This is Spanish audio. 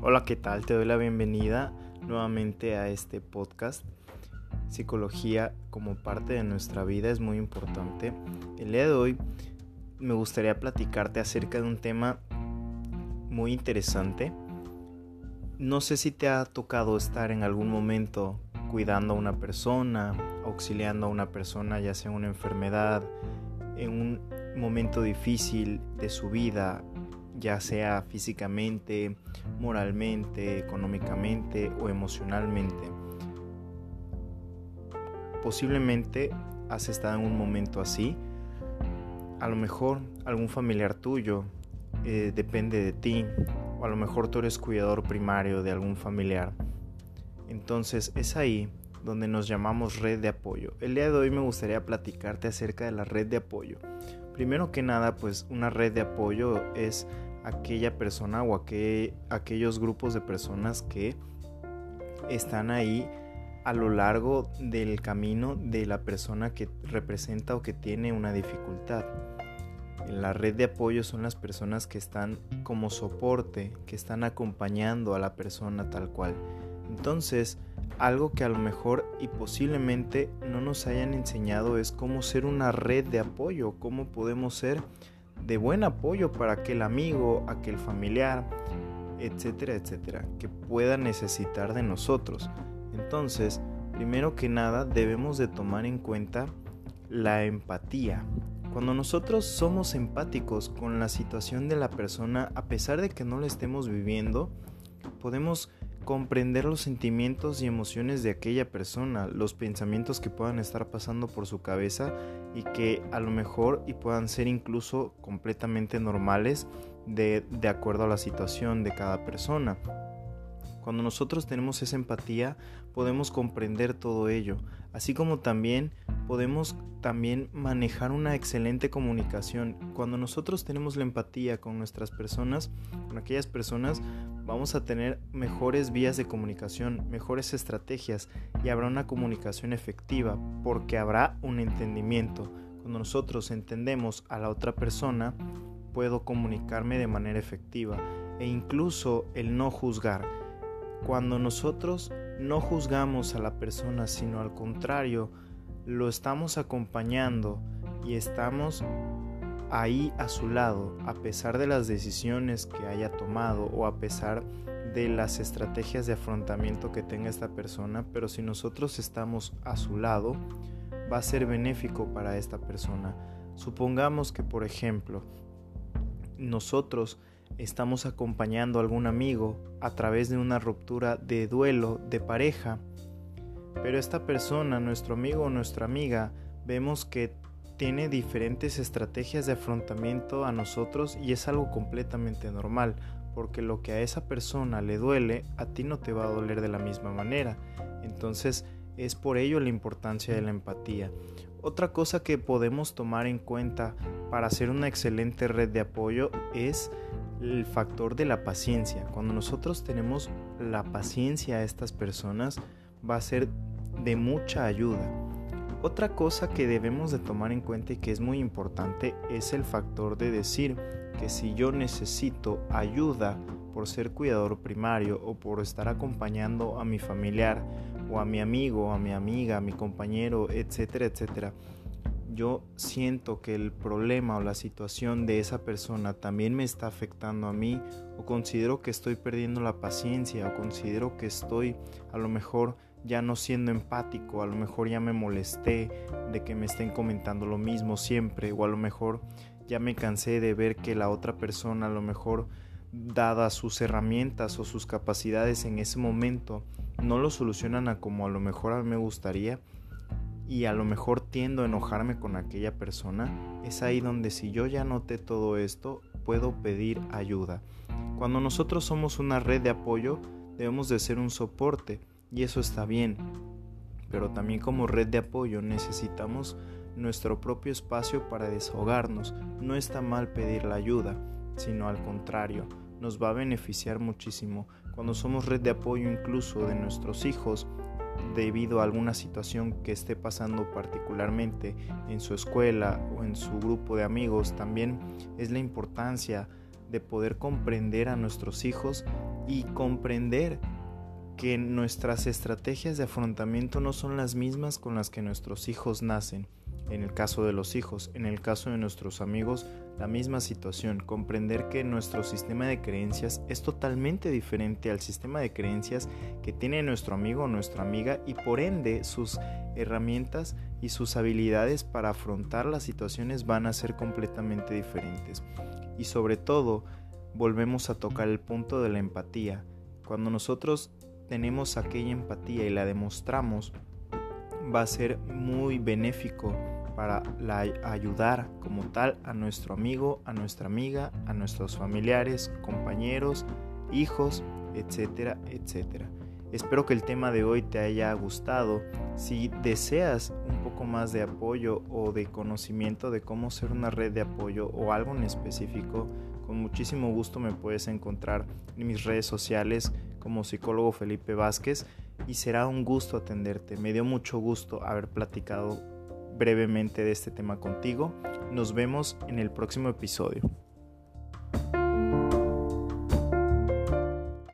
Hola, ¿qué tal? Te doy la bienvenida nuevamente a este podcast. Psicología como parte de nuestra vida es muy importante. El día de hoy me gustaría platicarte acerca de un tema muy interesante. No sé si te ha tocado estar en algún momento cuidando a una persona, auxiliando a una persona, ya sea una enfermedad, en un momento difícil de su vida, ya sea físicamente, moralmente, económicamente o emocionalmente. Posiblemente has estado en un momento así. A lo mejor algún familiar tuyo eh, depende de ti o a lo mejor tú eres cuidador primario de algún familiar. Entonces es ahí donde nos llamamos red de apoyo. El día de hoy me gustaría platicarte acerca de la red de apoyo. Primero que nada, pues una red de apoyo es aquella persona o aquellos grupos de personas que están ahí a lo largo del camino de la persona que representa o que tiene una dificultad. La red de apoyo son las personas que están como soporte, que están acompañando a la persona tal cual. Entonces, algo que a lo mejor y posiblemente no nos hayan enseñado es cómo ser una red de apoyo, cómo podemos ser de buen apoyo para aquel amigo, aquel familiar, etcétera, etcétera, que pueda necesitar de nosotros. Entonces, primero que nada debemos de tomar en cuenta la empatía. Cuando nosotros somos empáticos con la situación de la persona, a pesar de que no la estemos viviendo, podemos comprender los sentimientos y emociones de aquella persona, los pensamientos que puedan estar pasando por su cabeza y que a lo mejor y puedan ser incluso completamente normales de, de acuerdo a la situación de cada persona. Cuando nosotros tenemos esa empatía, podemos comprender todo ello, así como también podemos también manejar una excelente comunicación. Cuando nosotros tenemos la empatía con nuestras personas, con aquellas personas, vamos a tener mejores vías de comunicación, mejores estrategias y habrá una comunicación efectiva porque habrá un entendimiento. Cuando nosotros entendemos a la otra persona, puedo comunicarme de manera efectiva e incluso el no juzgar. Cuando nosotros no juzgamos a la persona, sino al contrario, lo estamos acompañando y estamos ahí a su lado, a pesar de las decisiones que haya tomado o a pesar de las estrategias de afrontamiento que tenga esta persona, pero si nosotros estamos a su lado, va a ser benéfico para esta persona. Supongamos que, por ejemplo, nosotros estamos acompañando a algún amigo a través de una ruptura de duelo de pareja, pero esta persona, nuestro amigo o nuestra amiga, vemos que tiene diferentes estrategias de afrontamiento a nosotros y es algo completamente normal, porque lo que a esa persona le duele, a ti no te va a doler de la misma manera. Entonces, es por ello la importancia de la empatía. Otra cosa que podemos tomar en cuenta para hacer una excelente red de apoyo es el factor de la paciencia. Cuando nosotros tenemos la paciencia a estas personas, va a ser de mucha ayuda. Otra cosa que debemos de tomar en cuenta y que es muy importante es el factor de decir que si yo necesito ayuda por ser cuidador primario o por estar acompañando a mi familiar o a mi amigo, a mi amiga, a mi compañero, etcétera, etcétera, yo siento que el problema o la situación de esa persona también me está afectando a mí o considero que estoy perdiendo la paciencia o considero que estoy a lo mejor ya no siendo empático, a lo mejor ya me molesté de que me estén comentando lo mismo siempre, o a lo mejor ya me cansé de ver que la otra persona a lo mejor dadas sus herramientas o sus capacidades en ese momento no lo solucionan a como a lo mejor me gustaría y a lo mejor tiendo a enojarme con aquella persona, es ahí donde si yo ya noté todo esto, puedo pedir ayuda. Cuando nosotros somos una red de apoyo, debemos de ser un soporte y eso está bien. Pero también como red de apoyo necesitamos nuestro propio espacio para desahogarnos. No está mal pedir la ayuda, sino al contrario, nos va a beneficiar muchísimo. Cuando somos red de apoyo incluso de nuestros hijos, debido a alguna situación que esté pasando particularmente en su escuela o en su grupo de amigos, también es la importancia de poder comprender a nuestros hijos y comprender que nuestras estrategias de afrontamiento no son las mismas con las que nuestros hijos nacen en el caso de los hijos, en el caso de nuestros amigos, la misma situación, comprender que nuestro sistema de creencias es totalmente diferente al sistema de creencias que tiene nuestro amigo o nuestra amiga y por ende sus herramientas y sus habilidades para afrontar las situaciones van a ser completamente diferentes. Y sobre todo, volvemos a tocar el punto de la empatía. Cuando nosotros tenemos aquella empatía y la demostramos, va a ser muy benéfico para ayudar como tal a nuestro amigo, a nuestra amiga, a nuestros familiares, compañeros, hijos, etcétera, etcétera. Espero que el tema de hoy te haya gustado. Si deseas un poco más de apoyo o de conocimiento de cómo ser una red de apoyo o algo en específico, con muchísimo gusto me puedes encontrar en mis redes sociales como psicólogo Felipe Vázquez y será un gusto atenderte. Me dio mucho gusto haber platicado brevemente de este tema contigo. Nos vemos en el próximo episodio.